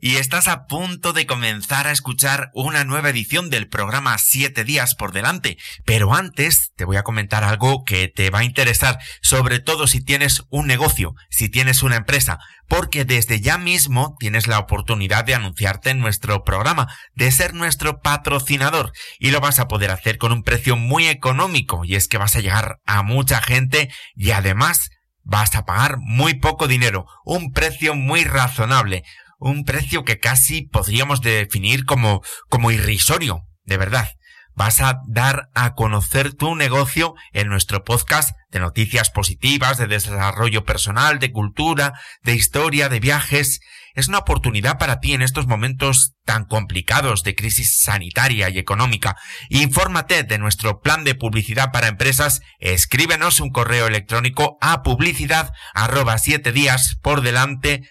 y estás a punto de comenzar a escuchar una nueva edición del programa 7 días por delante. Pero antes te voy a comentar algo que te va a interesar, sobre todo si tienes un negocio, si tienes una empresa, porque desde ya mismo tienes la oportunidad de anunciarte en nuestro programa, de ser nuestro patrocinador y lo vas a poder hacer con un precio muy económico y es que vas a llegar a mucha gente y además vas a pagar muy poco dinero, un precio muy razonable un precio que casi podríamos definir como, como irrisorio, de verdad. Vas a dar a conocer tu negocio en nuestro podcast de noticias positivas, de desarrollo personal, de cultura, de historia, de viajes. Es una oportunidad para ti en estos momentos tan complicados de crisis sanitaria y económica. Infórmate de nuestro plan de publicidad para empresas. Escríbenos un correo electrónico a publicidad arroba siete días por delante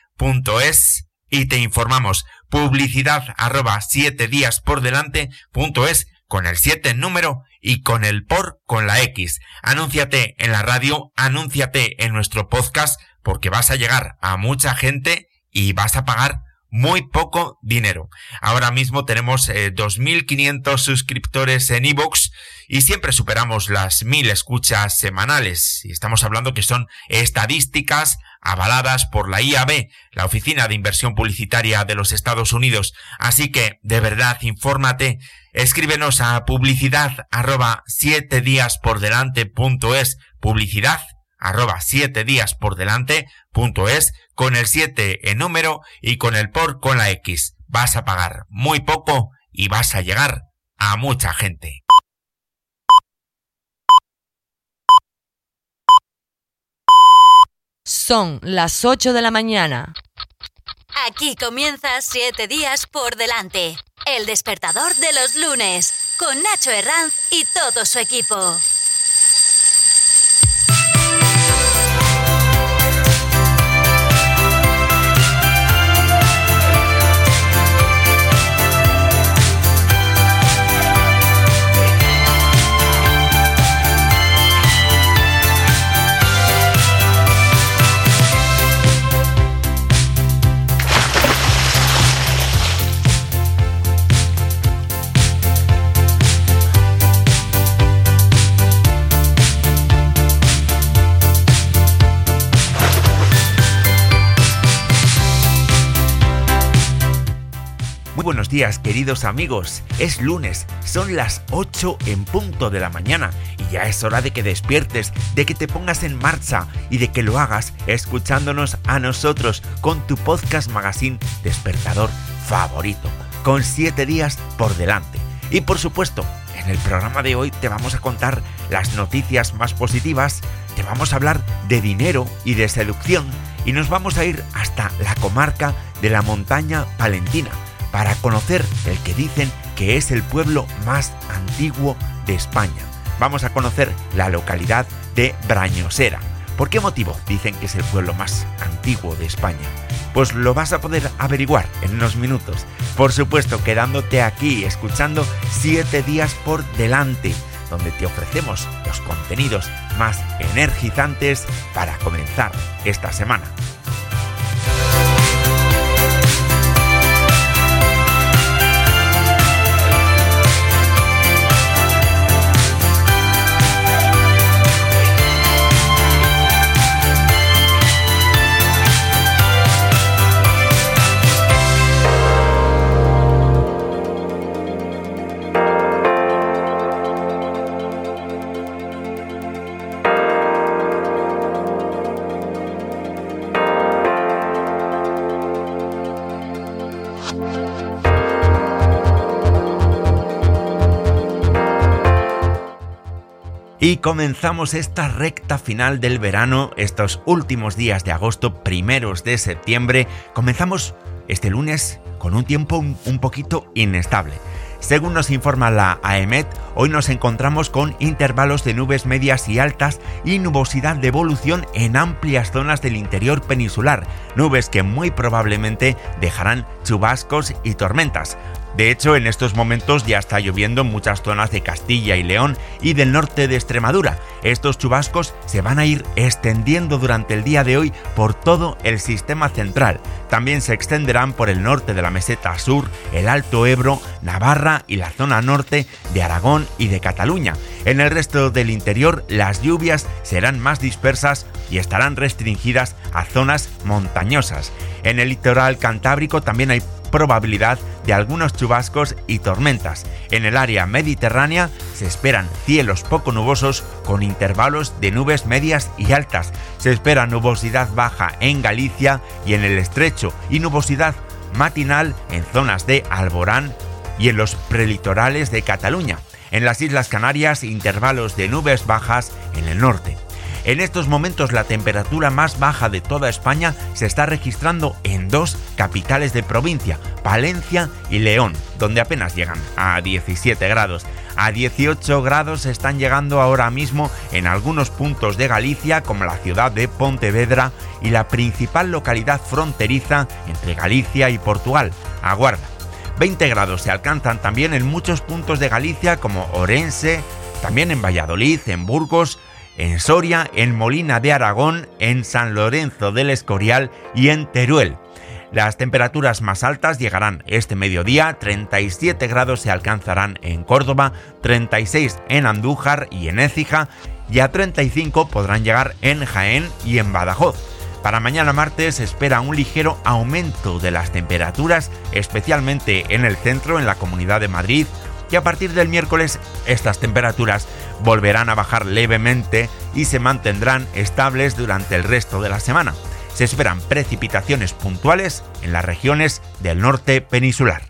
es y te informamos publicidad arroba siete días por delante punto es con el 7 en número y con el por con la X. Anúnciate en la radio, anúnciate en nuestro podcast porque vas a llegar a mucha gente y vas a pagar muy poco dinero. Ahora mismo tenemos 2.500 eh, suscriptores en iVoox y siempre superamos las 1.000 escuchas semanales. Y estamos hablando que son estadísticas avaladas por la IAB, la Oficina de Inversión Publicitaria de los Estados Unidos. Así que, de verdad, infórmate, escríbenos a publicidad arroba siete días por delante punto es, publicidad arroba siete días por delante punto es, con el 7 en número y con el por con la X. Vas a pagar muy poco y vas a llegar a mucha gente. Son las 8 de la mañana. Aquí comienza 7 días por delante. El despertador de los lunes. Con Nacho Herranz y todo su equipo. Días queridos amigos, es lunes, son las 8 en punto de la mañana y ya es hora de que despiertes, de que te pongas en marcha y de que lo hagas escuchándonos a nosotros con tu podcast magazine despertador favorito, con 7 días por delante. Y por supuesto, en el programa de hoy te vamos a contar las noticias más positivas, te vamos a hablar de dinero y de seducción y nos vamos a ir hasta la comarca de la montaña palentina para conocer el que dicen que es el pueblo más antiguo de España. Vamos a conocer la localidad de Brañosera. ¿Por qué motivo dicen que es el pueblo más antiguo de España? Pues lo vas a poder averiguar en unos minutos. Por supuesto, quedándote aquí escuchando 7 días por delante, donde te ofrecemos los contenidos más energizantes para comenzar esta semana. Y comenzamos esta recta final del verano, estos últimos días de agosto, primeros de septiembre. Comenzamos este lunes con un tiempo un, poquito inestable. Según nos informa la AEMET, hoy nos encontramos con intervalos de nubes medias y altas y nubosidad de evolución en amplias zonas del interior peninsular, nubes que muy probablemente dejarán chubascos y tormentas. De hecho, en estos momentos ya está lloviendo en muchas zonas de Castilla y León y del norte de Extremadura. Estos chubascos se van a ir extendiendo durante el día de hoy por todo el sistema central. También se extenderán por el norte de la meseta sur, el Alto Ebro, Navarra y la zona norte de Aragón y de Cataluña. En el resto del interior las lluvias serán más dispersas y estarán restringidas a zonas montañosas. En el litoral cantábrico también hay probabilidad de algunos chubascos y tormentas. En el área mediterránea se esperan cielos poco nubosos con intervalos de nubes medias y altas. Se espera nubosidad baja en Galicia y en el estrecho y nubosidad matinal en zonas de Alborán y en los prelitorales de Cataluña. En las Islas Canarias, intervalos de nubes bajas en el norte. En estos momentos la temperatura más baja de toda España se está registrando en dos capitales de provincia, Palencia y León, donde apenas llegan a 17 grados. A 18 grados están llegando ahora mismo en algunos puntos de Galicia, como la ciudad de Pontevedra y la principal localidad fronteriza entre Galicia y Portugal, Aguarda. 20 grados se alcanzan también en muchos puntos de Galicia como Orense, también en Valladolid, en Burgos, en Soria, en Molina de Aragón, en San Lorenzo del Escorial y en Teruel. Las temperaturas más altas llegarán este mediodía, 37 grados se alcanzarán en Córdoba, 36 en Andújar y en Écija y a 35 podrán llegar en Jaén y en Badajoz. Para mañana martes se espera un ligero aumento de las temperaturas, especialmente en el centro, en la Comunidad de Madrid, y a partir del miércoles estas temperaturas volverán a bajar levemente y se mantendrán estables durante el resto de la semana. Se esperan precipitaciones puntuales en las regiones del norte peninsular.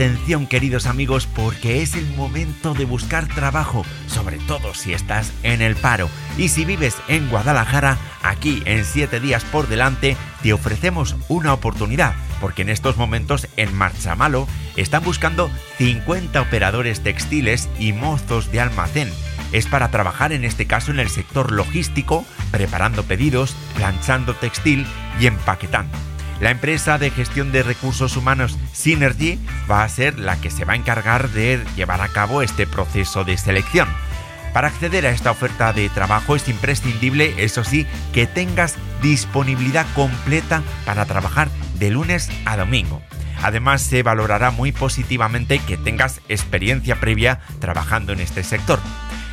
Atención queridos amigos porque es el momento de buscar trabajo, sobre todo si estás en el paro. Y si vives en Guadalajara, aquí en 7 días por delante te ofrecemos una oportunidad, porque en estos momentos en Marcha Malo están buscando 50 operadores textiles y mozos de almacén. Es para trabajar en este caso en el sector logístico, preparando pedidos, planchando textil y empaquetando. La empresa de gestión de recursos humanos Synergy va a ser la que se va a encargar de llevar a cabo este proceso de selección. Para acceder a esta oferta de trabajo es imprescindible, eso sí, que tengas disponibilidad completa para trabajar de lunes a domingo. Además, se valorará muy positivamente que tengas experiencia previa trabajando en este sector.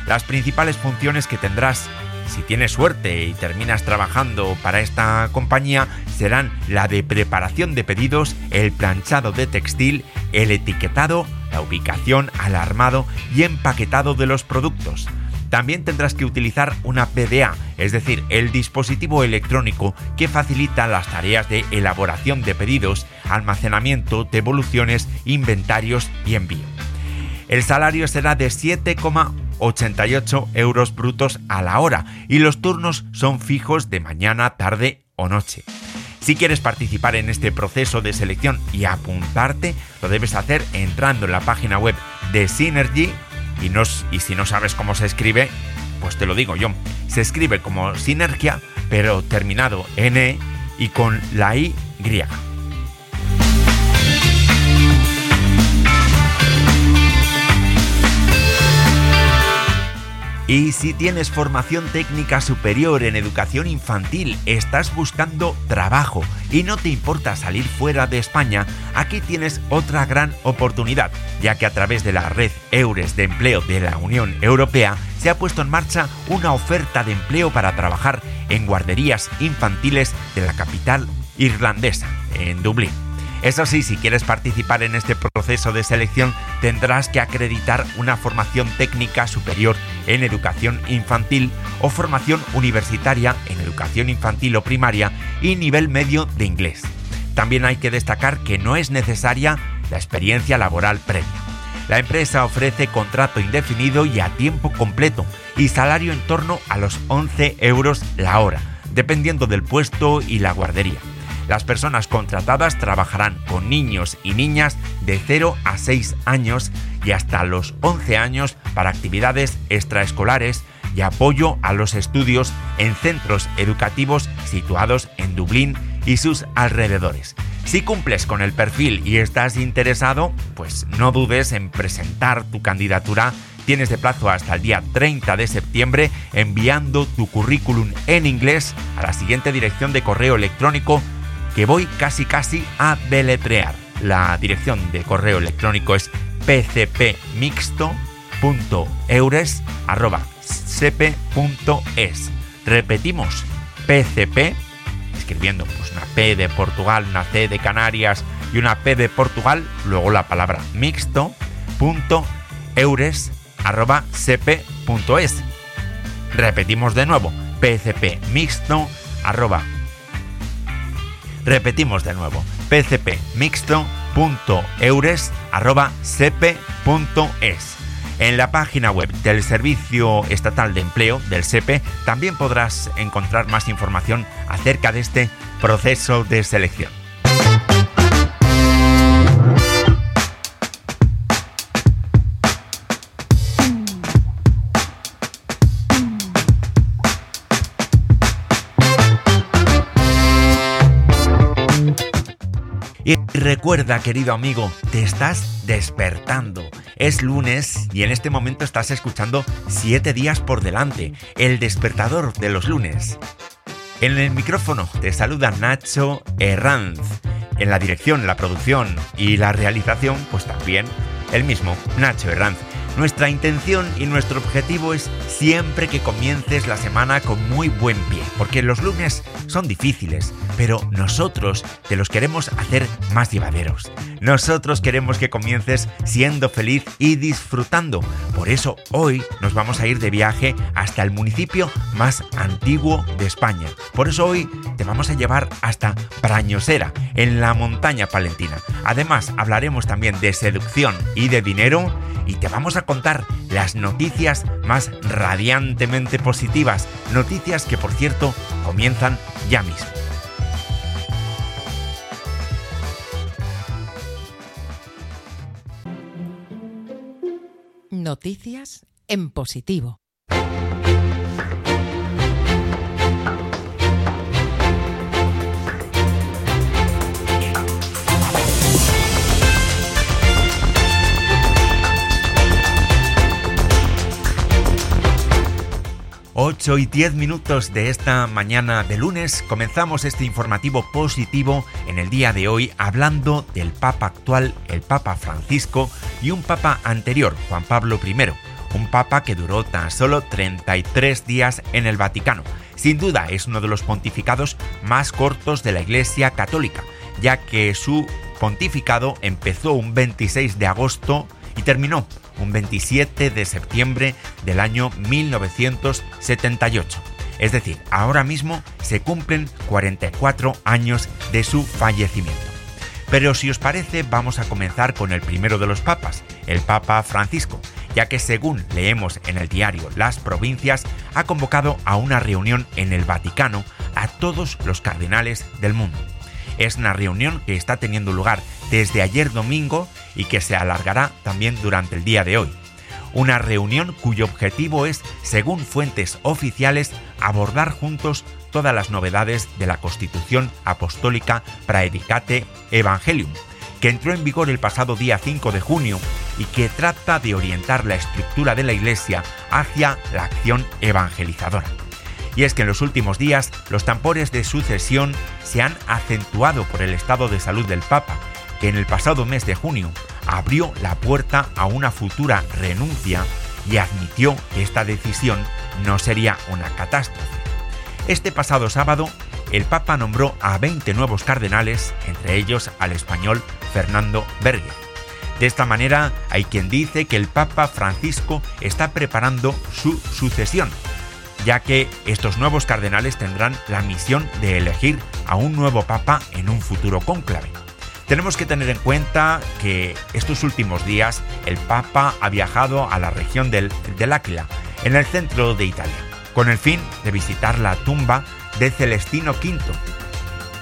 Las principales funciones que tendrás si tienes suerte y terminas trabajando para esta compañía, serán la de preparación de pedidos, el planchado de textil, el etiquetado, la ubicación, alarmado y empaquetado de los productos. También tendrás que utilizar una PDA, es decir, el dispositivo electrónico que facilita las tareas de elaboración de pedidos, almacenamiento, devoluciones, inventarios y envío. El salario será de 7,1 88 euros brutos a la hora y los turnos son fijos de mañana, tarde o noche. Si quieres participar en este proceso de selección y apuntarte, lo debes hacer entrando en la página web de Synergy y, y si no sabes cómo se escribe, pues te lo digo yo. Se escribe como Sinergia, pero terminado en y con la I griega. Y si tienes formación técnica superior en educación infantil, estás buscando trabajo y no te importa salir fuera de España, aquí tienes otra gran oportunidad, ya que a través de la red Eures de Empleo de la Unión Europea se ha puesto en marcha una oferta de empleo para trabajar en guarderías infantiles de la capital irlandesa, en Dublín. Eso sí, si quieres participar en este proceso de selección, tendrás que acreditar una formación técnica superior en educación infantil o formación universitaria en educación infantil o primaria y nivel medio de inglés. También hay que destacar que no es necesaria la experiencia laboral previa. La empresa ofrece contrato indefinido y a tiempo completo y salario en torno a los 11 euros la hora, dependiendo del puesto y la guardería. Las personas contratadas trabajarán con niños y niñas de 0 a 6 años y hasta los 11 años para actividades extraescolares y apoyo a los estudios en centros educativos situados en Dublín y sus alrededores. Si cumples con el perfil y estás interesado, pues no dudes en presentar tu candidatura. Tienes de plazo hasta el día 30 de septiembre enviando tu currículum en inglés a la siguiente dirección de correo electrónico que voy casi casi a deletrear. La dirección de correo electrónico es pcpmixto.eures.sepe.es. Repetimos, pcp, escribiendo pues una P de Portugal, una C de Canarias y una P de Portugal, luego la palabra mixto.eures.sepe.es. Repetimos de nuevo, pcpmixto.eures Repetimos de nuevo, pcpmixto.eures.sepe.es. En la página web del Servicio Estatal de Empleo del SEPE también podrás encontrar más información acerca de este proceso de selección. Recuerda, querido amigo, te estás despertando. Es lunes y en este momento estás escuchando 7 días por delante, el despertador de los lunes. En el micrófono te saluda Nacho Herranz. En la dirección, la producción y la realización, pues también el mismo Nacho Herranz. Nuestra intención y nuestro objetivo es siempre que comiences la semana con muy buen pie, porque los lunes son difíciles, pero nosotros te los queremos hacer más llevaderos. Nosotros queremos que comiences siendo feliz y disfrutando. Por eso hoy nos vamos a ir de viaje hasta el municipio más antiguo de España. Por eso hoy te vamos a llevar hasta Prañosera, en la montaña palentina. Además, hablaremos también de seducción y de dinero y te vamos a contar las noticias más radiantemente positivas, noticias que por cierto comienzan ya mismo. Noticias en positivo. 8 y 10 minutos de esta mañana de lunes comenzamos este informativo positivo en el día de hoy hablando del Papa actual, el Papa Francisco, y un Papa anterior, Juan Pablo I, un Papa que duró tan solo 33 días en el Vaticano. Sin duda es uno de los pontificados más cortos de la Iglesia Católica, ya que su pontificado empezó un 26 de agosto y terminó un 27 de septiembre del año 1978. Es decir, ahora mismo se cumplen 44 años de su fallecimiento. Pero si os parece, vamos a comenzar con el primero de los papas, el Papa Francisco, ya que según leemos en el diario Las Provincias, ha convocado a una reunión en el Vaticano a todos los cardenales del mundo. Es una reunión que está teniendo lugar desde ayer domingo y que se alargará también durante el día de hoy. Una reunión cuyo objetivo es, según fuentes oficiales, abordar juntos todas las novedades de la Constitución Apostólica Praedicate Evangelium, que entró en vigor el pasado día 5 de junio y que trata de orientar la estructura de la Iglesia hacia la acción evangelizadora. Y es que en los últimos días los tambores de sucesión se han acentuado por el estado de salud del Papa, que en el pasado mes de junio abrió la puerta a una futura renuncia y admitió que esta decisión no sería una catástrofe. Este pasado sábado, el Papa nombró a 20 nuevos cardenales, entre ellos al español Fernando Berger. De esta manera, hay quien dice que el Papa Francisco está preparando su sucesión, ya que estos nuevos cardenales tendrán la misión de elegir a un nuevo Papa en un futuro cónclave. Tenemos que tener en cuenta que estos últimos días el Papa ha viajado a la región del, del Áquila, en el centro de Italia, con el fin de visitar la tumba de Celestino V,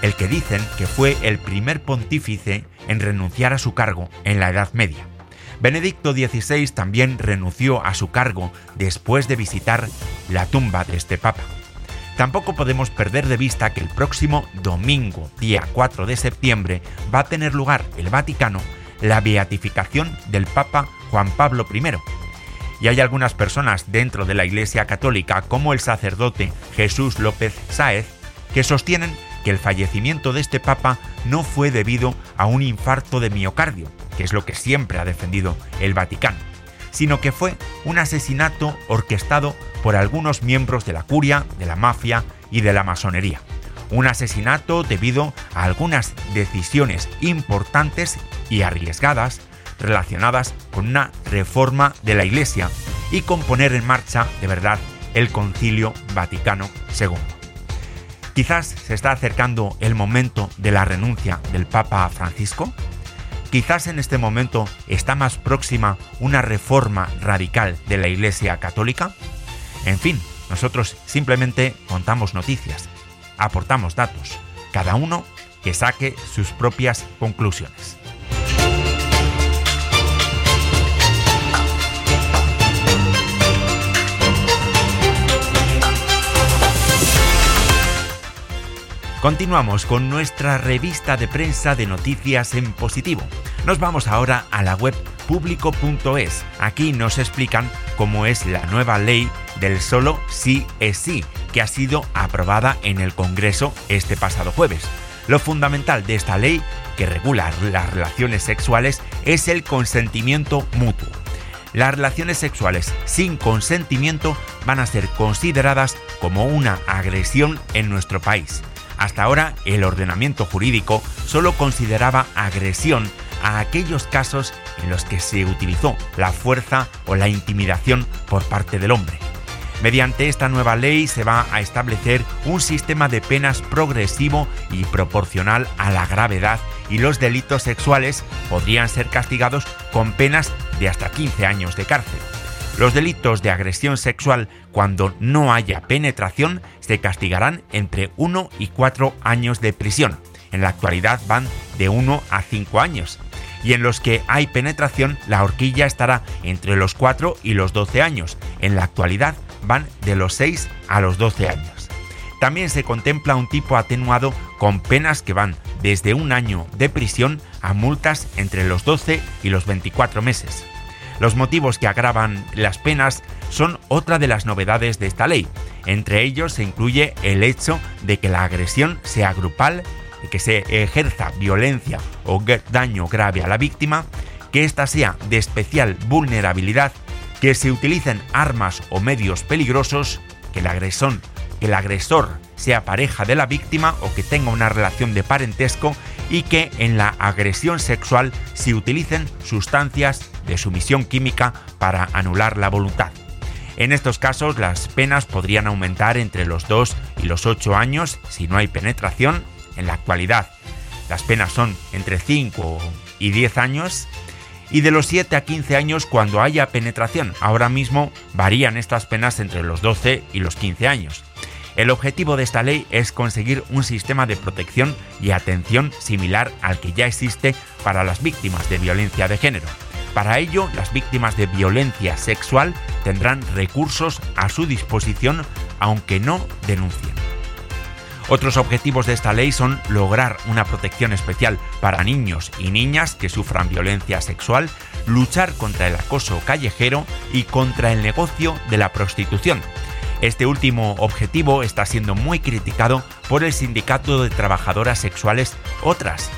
el que dicen que fue el primer pontífice en renunciar a su cargo en la Edad Media. Benedicto XVI también renunció a su cargo después de visitar la tumba de este papa. Tampoco podemos perder de vista que el próximo domingo, día 4 de septiembre, va a tener lugar el Vaticano la beatificación del Papa Juan Pablo I. Y hay algunas personas dentro de la Iglesia Católica, como el sacerdote Jesús López Sáez, que sostienen que el fallecimiento de este Papa no fue debido a un infarto de miocardio, que es lo que siempre ha defendido el Vaticano, sino que fue un asesinato orquestado por algunos miembros de la curia, de la mafia y de la masonería. Un asesinato debido a algunas decisiones importantes y arriesgadas relacionadas con una reforma de la Iglesia y con poner en marcha de verdad el Concilio Vaticano II. Quizás se está acercando el momento de la renuncia del Papa Francisco. Quizás en este momento está más próxima una reforma radical de la Iglesia Católica. En fin, nosotros simplemente contamos noticias, aportamos datos, cada uno que saque sus propias conclusiones. Continuamos con nuestra revista de prensa de noticias en positivo. Nos vamos ahora a la web público.es. Aquí nos explican cómo es la nueva ley del solo sí es sí, que ha sido aprobada en el Congreso este pasado jueves. Lo fundamental de esta ley, que regula las relaciones sexuales, es el consentimiento mutuo. Las relaciones sexuales sin consentimiento van a ser consideradas como una agresión en nuestro país. Hasta ahora, el ordenamiento jurídico solo consideraba agresión a aquellos casos en los que se utilizó la fuerza o la intimidación por parte del hombre. Mediante esta nueva ley se va a establecer un sistema de penas progresivo y proporcional a la gravedad y los delitos sexuales podrían ser castigados con penas de hasta 15 años de cárcel. Los delitos de agresión sexual cuando no haya penetración se castigarán entre 1 y 4 años de prisión. En la actualidad van de 1 a 5 años. Y en los que hay penetración, la horquilla estará entre los 4 y los 12 años. En la actualidad van de los 6 a los 12 años. También se contempla un tipo atenuado con penas que van desde un año de prisión a multas entre los 12 y los 24 meses. Los motivos que agravan las penas son otra de las novedades de esta ley. Entre ellos se incluye el hecho de que la agresión sea grupal, que se ejerza violencia o daño grave a la víctima, que ésta sea de especial vulnerabilidad, que se utilicen armas o medios peligrosos, que el que el agresor sea pareja de la víctima o que tenga una relación de parentesco y que en la agresión sexual se utilicen sustancias de sumisión química para anular la voluntad. En estos casos las penas podrían aumentar entre los 2 y los 8 años si no hay penetración. En la actualidad las penas son entre 5 y 10 años y de los 7 a 15 años cuando haya penetración. Ahora mismo varían estas penas entre los 12 y los 15 años. El objetivo de esta ley es conseguir un sistema de protección y atención similar al que ya existe para las víctimas de violencia de género. Para ello, las víctimas de violencia sexual tendrán recursos a su disposición aunque no denuncien. Otros objetivos de esta ley son lograr una protección especial para niños y niñas que sufran violencia sexual, luchar contra el acoso callejero y contra el negocio de la prostitución. Este último objetivo está siendo muy criticado por el Sindicato de Trabajadoras Sexuales Otras,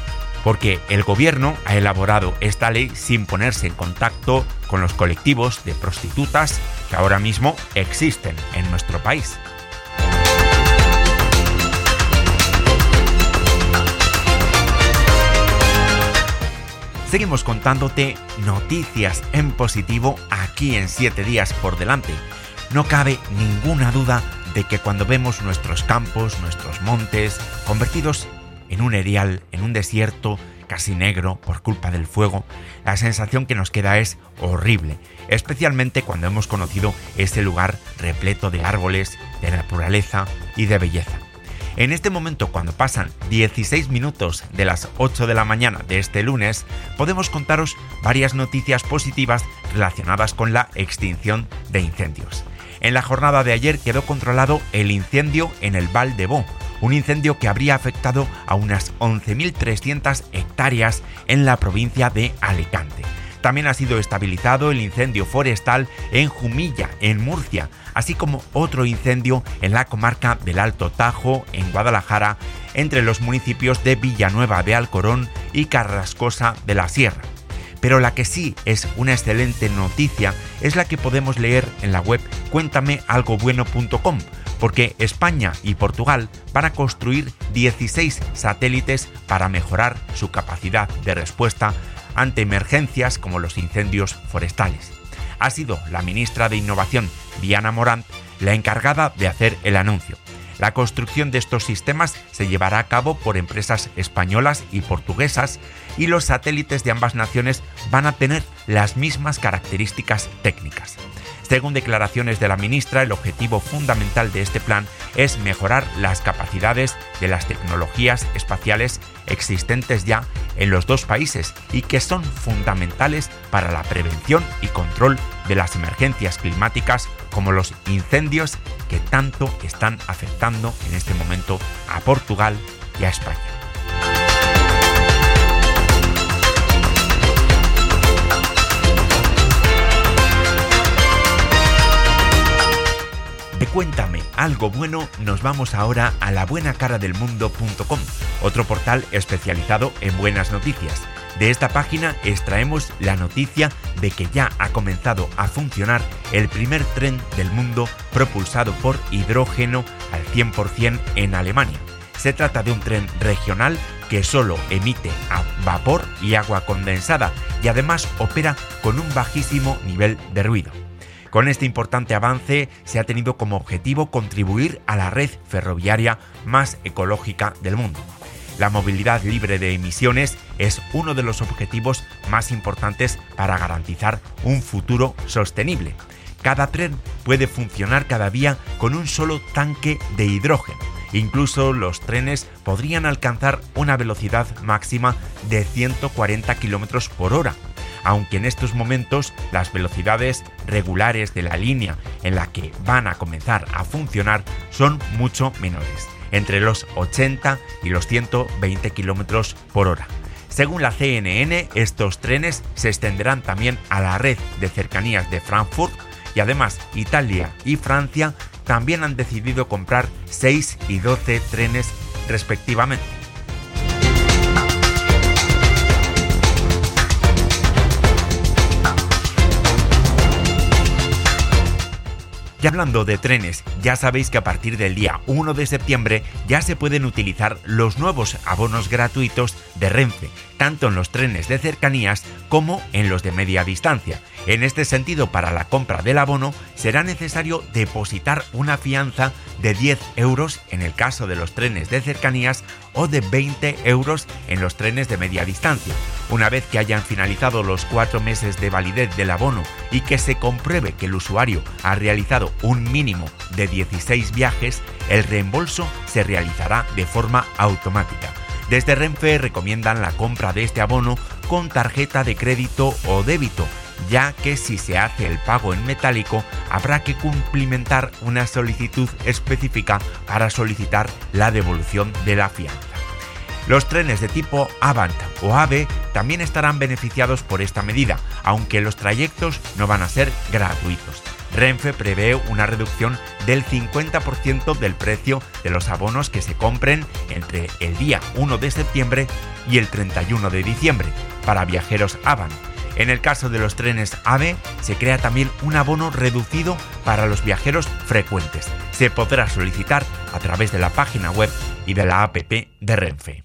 porque el gobierno ha elaborado esta ley sin ponerse en contacto con los colectivos de prostitutas que ahora mismo existen en nuestro país. Seguimos contándote noticias en positivo aquí en 7 días por delante. No cabe ninguna duda de que cuando vemos nuestros campos, nuestros montes, convertidos en un erial, en un desierto casi negro por culpa del fuego, la sensación que nos queda es horrible, especialmente cuando hemos conocido ese lugar repleto de árboles, de naturaleza y de belleza. En este momento, cuando pasan 16 minutos de las 8 de la mañana de este lunes, podemos contaros varias noticias positivas relacionadas con la extinción de incendios. En la jornada de ayer quedó controlado el incendio en el Val de Bo, un incendio que habría afectado a unas 11.300 hectáreas en la provincia de Alicante. También ha sido estabilizado el incendio forestal en Jumilla, en Murcia, así como otro incendio en la comarca del Alto Tajo, en Guadalajara, entre los municipios de Villanueva de Alcorón y Carrascosa de la Sierra. Pero la que sí es una excelente noticia es la que podemos leer en la web cuéntamealgobueno.com, porque España y Portugal van a construir 16 satélites para mejorar su capacidad de respuesta ante emergencias como los incendios forestales. Ha sido la ministra de Innovación, Diana Morant, la encargada de hacer el anuncio. La construcción de estos sistemas se llevará a cabo por empresas españolas y portuguesas y los satélites de ambas naciones van a tener las mismas características técnicas. Según declaraciones de la ministra, el objetivo fundamental de este plan es mejorar las capacidades de las tecnologías espaciales existentes ya en los dos países y que son fundamentales para la prevención y control de las emergencias climáticas como los incendios que tanto están afectando en este momento a Portugal y a España. Cuéntame algo bueno, nos vamos ahora a la labuenacaradelmundo.com, otro portal especializado en buenas noticias. De esta página extraemos la noticia de que ya ha comenzado a funcionar el primer tren del mundo propulsado por hidrógeno al 100% en Alemania. Se trata de un tren regional que solo emite vapor y agua condensada y además opera con un bajísimo nivel de ruido. Con este importante avance se ha tenido como objetivo contribuir a la red ferroviaria más ecológica del mundo. La movilidad libre de emisiones es uno de los objetivos más importantes para garantizar un futuro sostenible. Cada tren puede funcionar cada día con un solo tanque de hidrógeno. Incluso los trenes podrían alcanzar una velocidad máxima de 140 km por hora, aunque en estos momentos las velocidades regulares de la línea en la que van a comenzar a funcionar son mucho menores, entre los 80 y los 120 km por hora. Según la CNN, estos trenes se extenderán también a la red de cercanías de Frankfurt y además Italia y Francia también han decidido comprar 6 y 12 trenes respectivamente. Y hablando de trenes, ya sabéis que a partir del día 1 de septiembre ya se pueden utilizar los nuevos abonos gratuitos de Renfe, tanto en los trenes de cercanías como en los de media distancia. En este sentido, para la compra del abono será necesario depositar una fianza de 10 euros en el caso de los trenes de cercanías o de 20 euros en los trenes de media distancia. Una vez que hayan finalizado los cuatro meses de validez del abono y que se compruebe que el usuario ha realizado un mínimo de 16 viajes, el reembolso se realizará de forma automática. Desde Renfe recomiendan la compra de este abono con tarjeta de crédito o débito ya que si se hace el pago en metálico habrá que cumplimentar una solicitud específica para solicitar la devolución de la fianza. Los trenes de tipo Avant o AVE también estarán beneficiados por esta medida, aunque los trayectos no van a ser gratuitos. Renfe prevé una reducción del 50% del precio de los abonos que se compren entre el día 1 de septiembre y el 31 de diciembre para viajeros Avant. En el caso de los trenes AVE, se crea también un abono reducido para los viajeros frecuentes. Se podrá solicitar a través de la página web y de la APP de Renfe.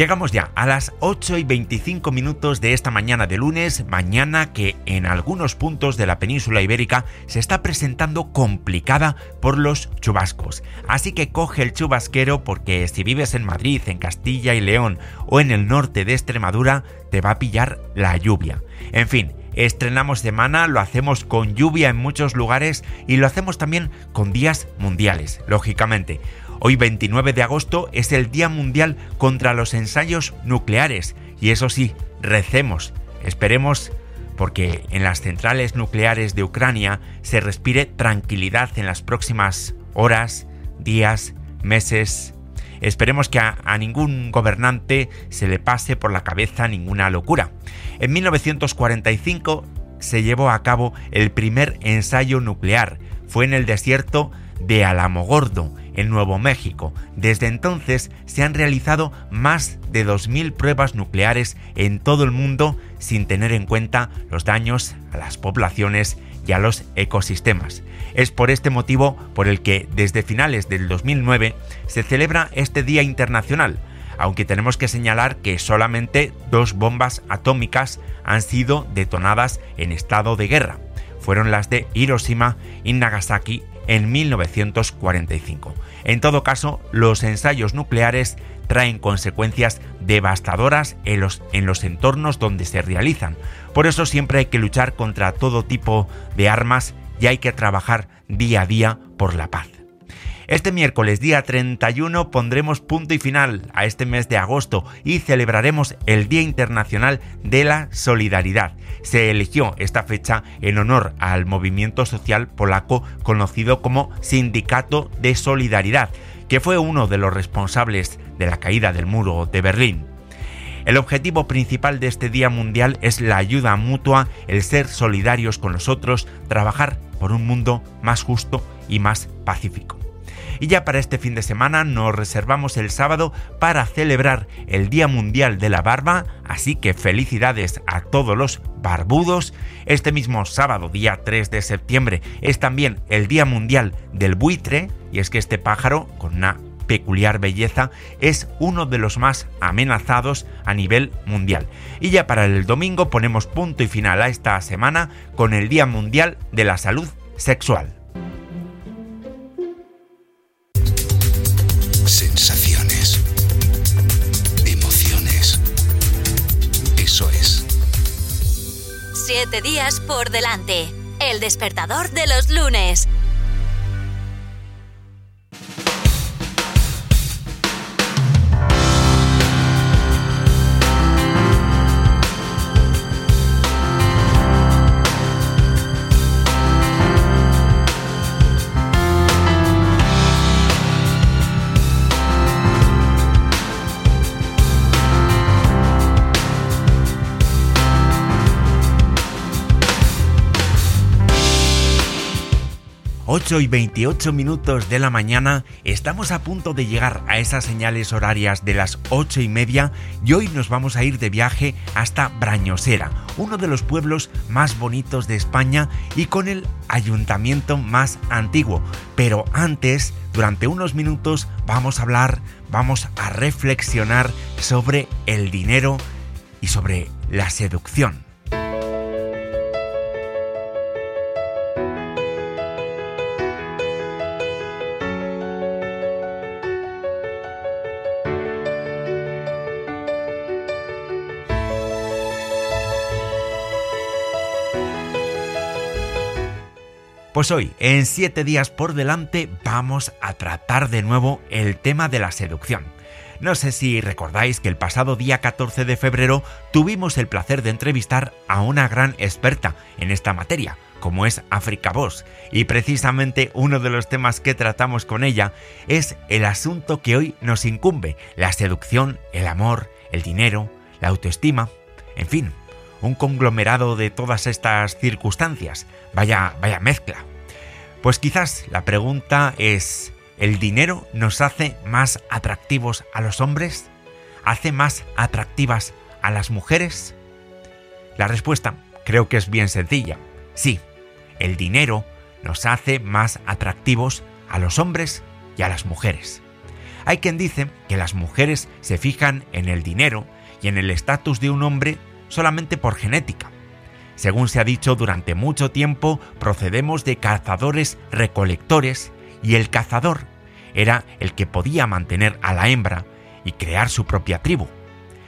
Llegamos ya a las 8 y 25 minutos de esta mañana de lunes, mañana que en algunos puntos de la península ibérica se está presentando complicada por los chubascos. Así que coge el chubasquero porque si vives en Madrid, en Castilla y León o en el norte de Extremadura, te va a pillar la lluvia. En fin, Estrenamos semana, lo hacemos con lluvia en muchos lugares y lo hacemos también con días mundiales, lógicamente. Hoy 29 de agosto es el Día Mundial contra los Ensayos Nucleares y eso sí, recemos, esperemos porque en las centrales nucleares de Ucrania se respire tranquilidad en las próximas horas, días, meses. Esperemos que a, a, ningún gobernante se le pase por la cabeza ninguna locura. En 1945 se llevó a cabo el primer ensayo nuclear. Fue en el desierto de Alamogordo, en Nuevo México. Desde entonces se han realizado más de 2.000 pruebas nucleares en todo el mundo sin tener en cuenta los daños a las poblaciones y a los ecosistemas. Es por este motivo por el que desde finales del 2009 se celebra este Día Internacional, aunque tenemos que señalar que solamente dos bombas atómicas han sido detonadas en estado de guerra. Fueron las de Hiroshima y Nagasaki en 1945. En todo caso, los ensayos nucleares traen consecuencias devastadoras en los, en los entornos donde se realizan. Por eso siempre hay que luchar contra todo tipo de armas y hay que trabajar día a día por la paz. Este miércoles día 31 pondremos punto y final a este mes de agosto y celebraremos el Día Internacional de la Solidaridad. Se eligió esta fecha en honor al movimiento social polaco conocido como Sindicato de Solidaridad, que fue uno de los responsables de la caída del muro de Berlín. El objetivo principal de este Día Mundial es la ayuda mutua, el ser solidarios con los otros, trabajar por un mundo más justo y más pacífico. Y ya para este fin de semana nos reservamos el sábado para celebrar el Día Mundial de la Barba, así que felicidades a todos los barbudos. Este mismo sábado, día 3 de septiembre, es también el Día Mundial del Buitre, y es que este pájaro, con una peculiar belleza, es uno de los más amenazados a nivel mundial. Y ya para el domingo ponemos punto y final a esta semana con el Día Mundial de la Salud Sexual. Días por delante. El despertador de los lunes. 8 y 28 minutos de la mañana estamos a punto de llegar a esas señales horarias de las 8 y media y hoy nos vamos a ir de viaje hasta Brañosera, uno de los pueblos más bonitos de España y con el ayuntamiento más antiguo. Pero antes, durante unos minutos vamos a hablar, vamos a reflexionar sobre el dinero y sobre la seducción. Pues hoy, en 7 días por delante, vamos a tratar de nuevo el tema de la seducción. No sé si recordáis que el pasado día 14 de febrero tuvimos el placer de entrevistar a una gran experta en esta materia, como es África Boss, y precisamente uno de los temas que tratamos con ella es el asunto que hoy nos incumbe, la seducción, el amor, el dinero, la autoestima, en fin, un conglomerado de todas estas circunstancias. Vaya, vaya mezcla. Pues quizás la pregunta es, ¿El dinero nos hace más atractivos a los hombres? ¿Hace más atractivas a las mujeres? La respuesta creo que es bien sencilla. Sí, el dinero nos hace más atractivos a los hombres y a las mujeres. Hay quien dice que las mujeres se fijan en el dinero y en el estatus de un hombre solamente por genética. Según se ha dicho durante mucho tiempo, procedemos de cazadores recolectores y el cazador era el que podía mantener a la hembra y crear su propia tribu.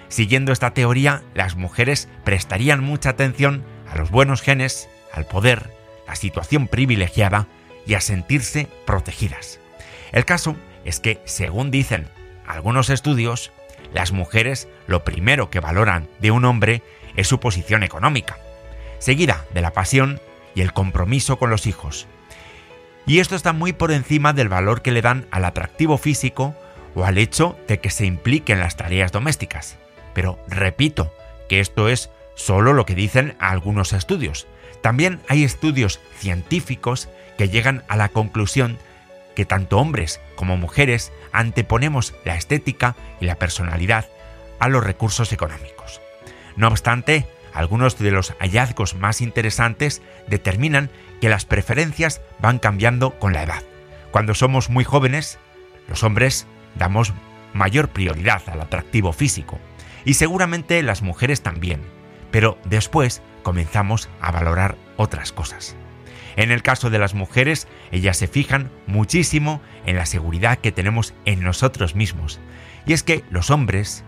Siguiendo esta teoría, las mujeres prestarían mucha atención a los buenos genes, al poder, la situación privilegiada y a sentirse protegidas. El caso es que, según dicen algunos estudios, las mujeres lo primero que valoran de un hombre es su posición económica, seguida de la pasión y el compromiso con los hijos, y esto está muy por encima del valor que le dan al atractivo físico o al hecho de que se implique en las tareas domésticas. Pero repito que esto es solo lo que dicen algunos estudios. También hay estudios científicos que llegan a la conclusión que tanto hombres como mujeres anteponemos la estética y la personalidad a los recursos económicos. No obstante, algunos de los hallazgos más interesantes determinan que las preferencias van cambiando con la edad. Cuando somos muy jóvenes, los hombres damos mayor prioridad al atractivo físico, y seguramente las mujeres también, pero después comenzamos a valorar otras cosas. En el caso de las mujeres, ellas se fijan muchísimo en la seguridad que tenemos en nosotros mismos. Y es que los hombres,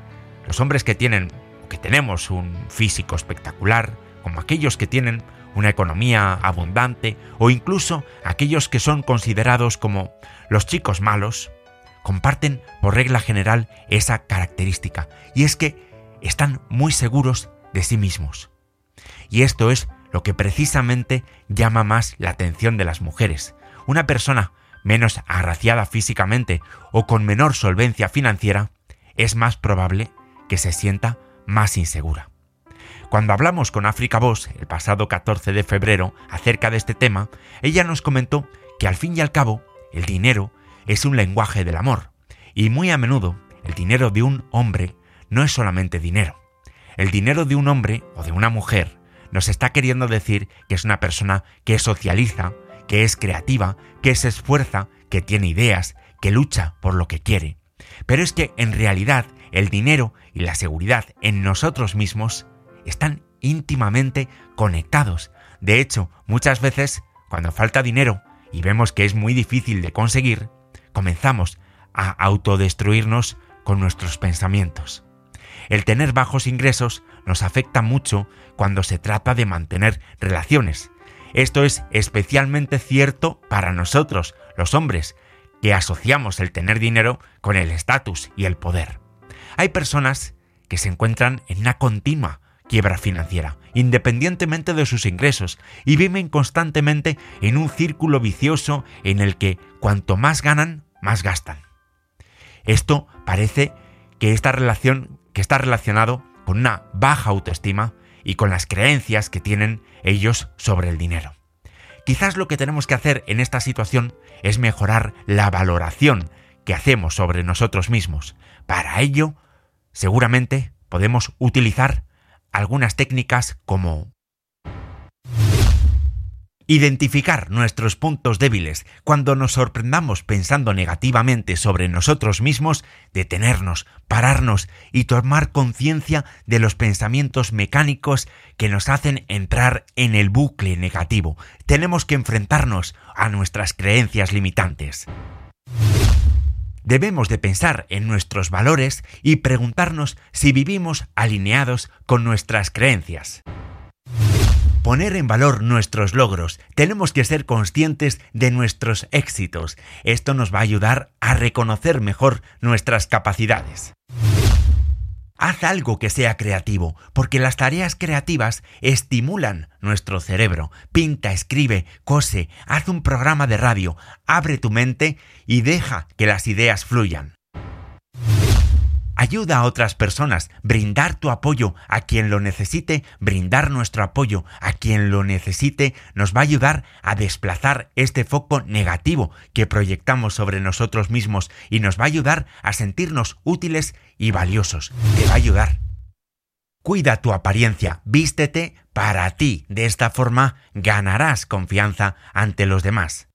los hombres que tienen tenemos un físico espectacular, como aquellos que tienen una economía abundante o incluso aquellos que son considerados como los chicos malos, comparten por regla general esa característica y es que están muy seguros de sí mismos. Y esto es lo que precisamente llama más la atención de las mujeres. Una persona menos agraciada físicamente o con menor solvencia financiera es más probable que se sienta más insegura. Cuando hablamos con África Boss el pasado 14 de febrero acerca de este tema, ella nos comentó que al fin y al cabo el dinero es un lenguaje del amor, y muy a menudo el dinero de un hombre no es solamente dinero. El dinero de un hombre o de una mujer nos está queriendo decir que es una persona que socializa, que es creativa, que se esfuerza, que tiene ideas, que lucha por lo que quiere. Pero es que en realidad el dinero y la seguridad en nosotros mismos están íntimamente conectados. De hecho, muchas veces, cuando falta dinero y vemos que es muy difícil de conseguir, comenzamos a autodestruirnos con nuestros pensamientos. El tener bajos ingresos nos afecta mucho cuando se trata de mantener relaciones. Esto es especialmente cierto para nosotros, los hombres, que asociamos el tener dinero con el estatus y el poder. Hay personas que se encuentran en una continua quiebra financiera, independientemente de sus ingresos, y viven constantemente en un círculo vicioso en el que cuanto más ganan, más gastan. Esto parece que esta relación que está relacionado con una baja autoestima y con las creencias que tienen ellos sobre el dinero. Quizás lo que tenemos que hacer en esta situación es mejorar la valoración que hacemos sobre nosotros mismos. Para ello, seguramente podemos utilizar algunas técnicas como Identificar nuestros puntos débiles cuando nos sorprendamos pensando negativamente sobre nosotros mismos, detenernos, pararnos y tomar conciencia de los pensamientos mecánicos que nos hacen entrar en el bucle negativo. Tenemos que enfrentarnos a nuestras creencias limitantes debemos de pensar en nuestros valores y preguntarnos si vivimos alineados con nuestras creencias. poner en valor nuestros logros, tenemos que ser conscientes de nuestros éxitos. Esto nos va a ayudar a reconocer mejor nuestras capacidades. Haz algo que sea creativo, porque las tareas creativas estimulan nuestro cerebro. Pinta, escribe, cose, haz un programa de radio, abre tu mente y deja que las ideas fluyan. Ayuda a otras personas, brindar tu apoyo a quien lo necesite, brindar nuestro apoyo a quien lo necesite, nos va a ayudar a desplazar este foco negativo que proyectamos sobre nosotros mismos y nos va a ayudar a sentirnos útiles y valiosos. Te va a ayudar. Cuida tu apariencia, vístete para ti. De esta forma ganarás confianza ante los demás.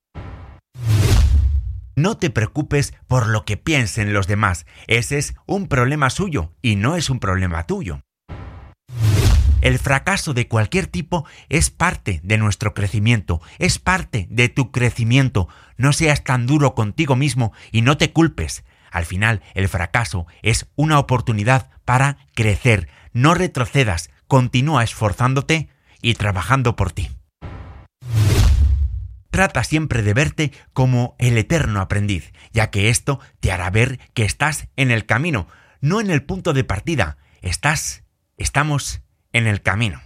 No te preocupes por lo que piensen los demás, ese es un problema suyo y no es un problema tuyo. El fracaso de cualquier tipo es parte de nuestro crecimiento, es parte de tu crecimiento. No seas tan duro contigo mismo y no te culpes. Al final, el fracaso es una oportunidad para crecer. No retrocedas, continúa esforzándote y trabajando por ti. Trata siempre de verte como el eterno aprendiz, ya que esto te hará ver que estás en el camino, no en el punto de partida. Estás, estamos en el camino.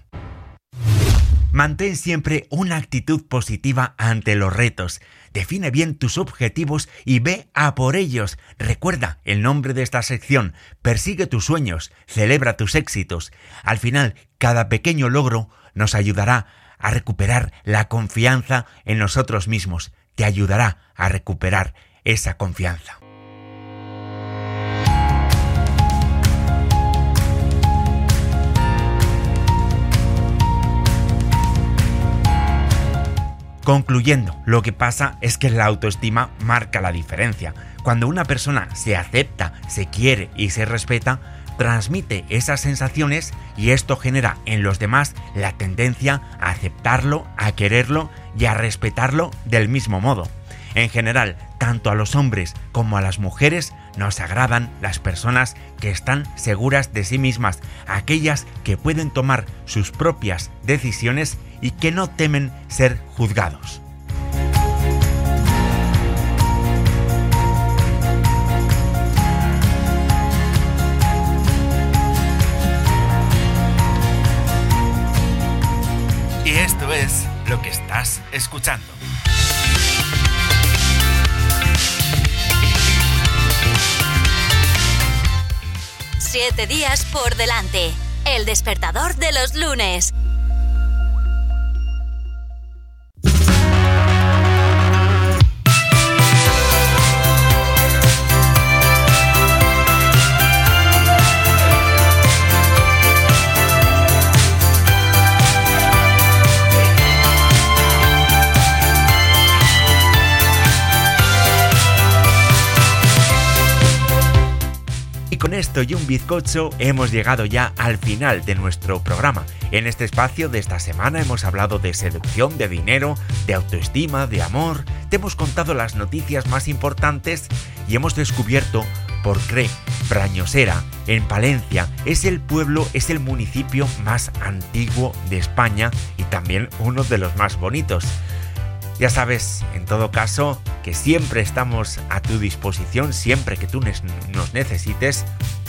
Mantén siempre una actitud positiva ante los retos. Define bien tus objetivos y ve a por ellos. Recuerda el nombre de esta sección. Persigue tus sueños, celebra tus éxitos. Al final, cada pequeño logro nos ayudará a recuperar la confianza en nosotros mismos, te ayudará a recuperar esa confianza. Concluyendo, lo que pasa es que la autoestima marca la diferencia. Cuando una persona se acepta, se quiere y se respeta, transmite esas sensaciones y esto genera en los demás la tendencia a aceptarlo, a quererlo y a respetarlo del mismo modo. En general, tanto a los hombres como a las mujeres nos agradan las personas que están seguras de sí mismas, aquellas que pueden tomar sus propias decisiones y que no temen ser juzgados. Escuchando. Siete días por delante. El despertador de los lunes. Con esto y un bizcocho hemos llegado ya al final de nuestro programa. En este espacio de esta semana hemos hablado de seducción, de dinero, de autoestima, de amor. Te hemos contado las noticias más importantes y hemos descubierto por qué Brañosera, en Palencia, es el pueblo, es el municipio más antiguo de España y también uno de los más bonitos. Ya sabes, en todo caso, que siempre estamos a tu disposición, siempre que tú nos necesites,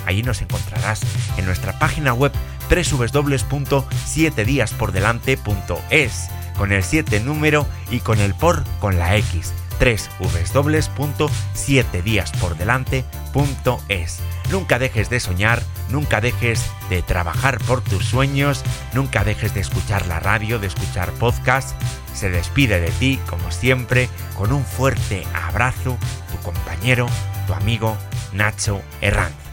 ahí nos encontrarás en nuestra página web www.7diaspordelante.es con el 7 número y con el por con la X www.7diaspordelante.es Nunca dejes de soñar, nunca dejes de trabajar por tus sueños, nunca dejes de escuchar la radio, de escuchar podcast se despide de ti, como siempre, con un fuerte abrazo, tu compañero, tu amigo Nacho Herranz.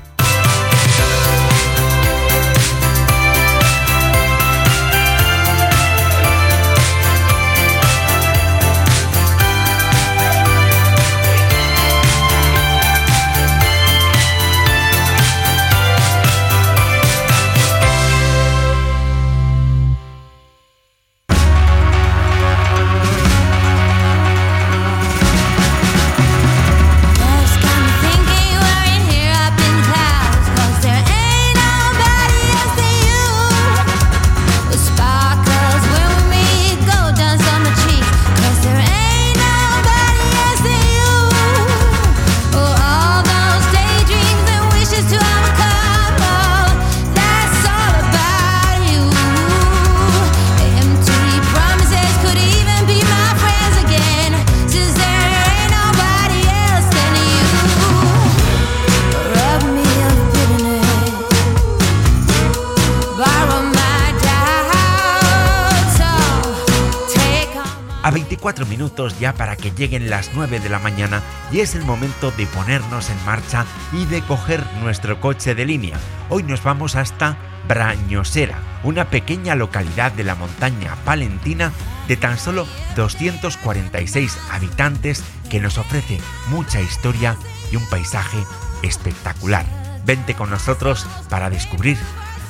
Minutos ya para que lleguen las 9 de la mañana y es el momento de ponernos en marcha y de coger nuestro coche de línea. Hoy nos vamos hasta Brañosera, una pequeña localidad de la montaña palentina de tan solo 246 habitantes que nos ofrece mucha historia y un paisaje espectacular. Vente con nosotros para descubrir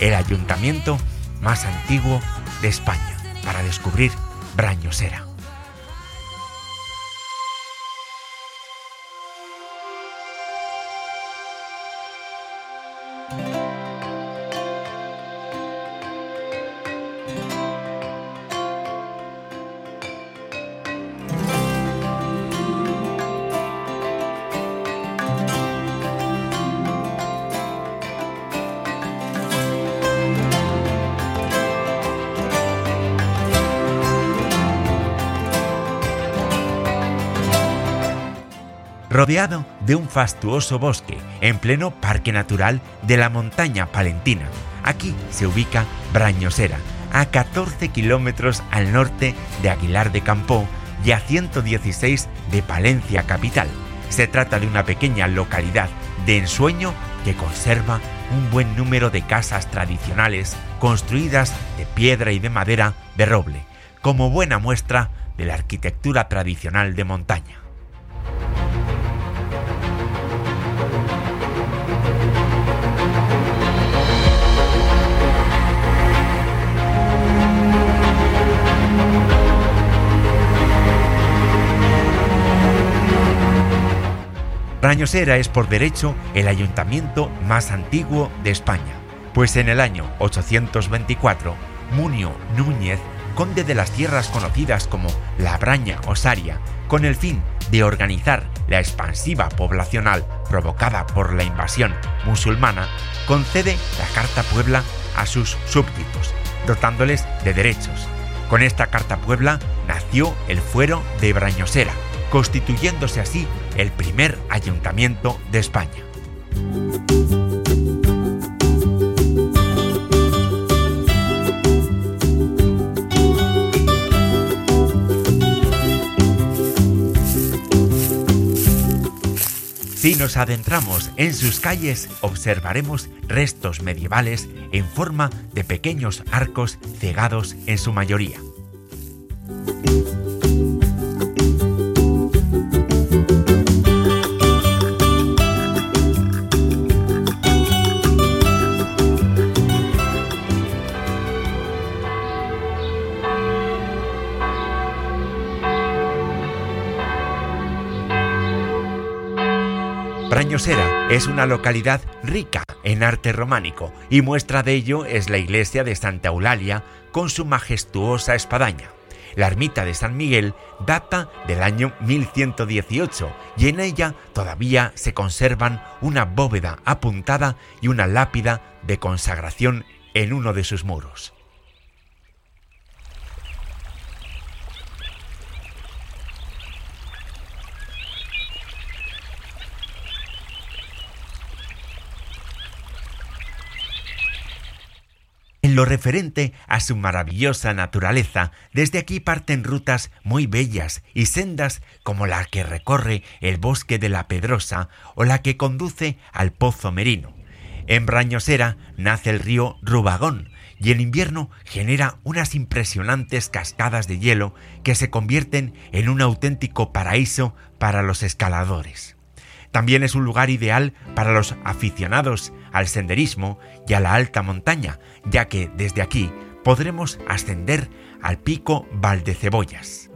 el ayuntamiento más antiguo de España, para descubrir Brañosera. De un fastuoso bosque en pleno Parque Natural de la Montaña Palentina. Aquí se ubica Brañosera, a 14 kilómetros al norte de Aguilar de Campó y a 116 de Palencia capital. Se trata de una pequeña localidad de ensueño que conserva un buen número de casas tradicionales construidas de piedra y de madera de roble, como buena muestra de la arquitectura tradicional de montaña. Brañosera es por derecho el ayuntamiento más antiguo de España, pues en el año 824, Munio Núñez, conde de las tierras conocidas como la Braña Osaria, con el fin de organizar la expansiva poblacional provocada por la invasión musulmana, concede la Carta Puebla a sus súbditos, dotándoles de derechos. Con esta Carta Puebla nació el fuero de Brañosera, constituyéndose así el primer ayuntamiento de España. Si nos adentramos en sus calles, observaremos restos medievales en forma de pequeños arcos cegados en su mayoría. Es una localidad rica en arte románico y muestra de ello es la iglesia de Santa Eulalia con su majestuosa espadaña. La ermita de San Miguel data del año 1118 y en ella todavía se conservan una bóveda apuntada y una lápida de consagración en uno de sus muros. Lo referente a su maravillosa naturaleza, desde aquí parten rutas muy bellas y sendas como la que recorre el bosque de la Pedrosa o la que conduce al Pozo Merino. En Brañosera nace el río Rubagón y en invierno genera unas impresionantes cascadas de hielo que se convierten en un auténtico paraíso para los escaladores. También es un lugar ideal para los aficionados al senderismo y a la alta montaña, ya que desde aquí podremos ascender al pico Valdecebollas.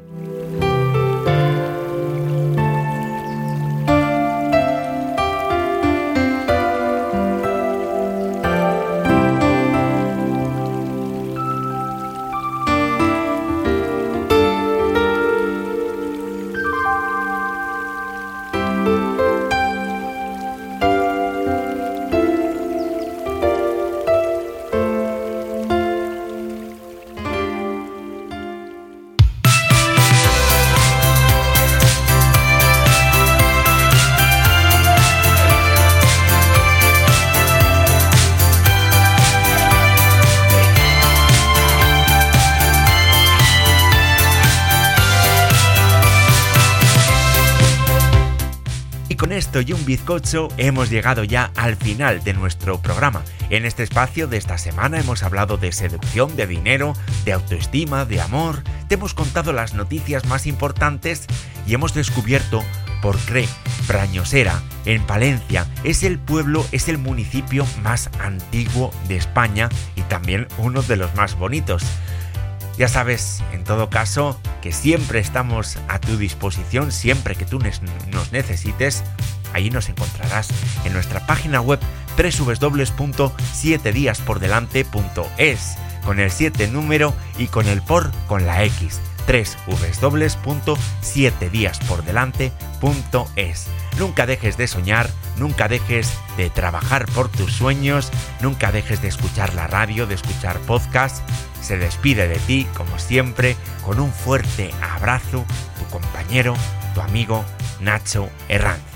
Bizcocho hemos llegado ya al final de nuestro programa. En este espacio de esta semana hemos hablado de seducción, de dinero, de autoestima, de amor, te hemos contado las noticias más importantes y hemos descubierto por qué Brañosera, en Palencia, es el pueblo, es el municipio más antiguo de España y también uno de los más bonitos. Ya sabes, en todo caso, que siempre estamos a tu disposición, siempre que tú nos necesites, ahí nos encontrarás en nuestra página web www.7diaspordelante.es con el 7 número y con el por con la X www.7diaspordelante.es Nunca dejes de soñar, nunca dejes de trabajar por tus sueños, nunca dejes de escuchar la radio, de escuchar podcast. Se despide de ti, como siempre, con un fuerte abrazo, tu compañero, tu amigo Nacho Herranz.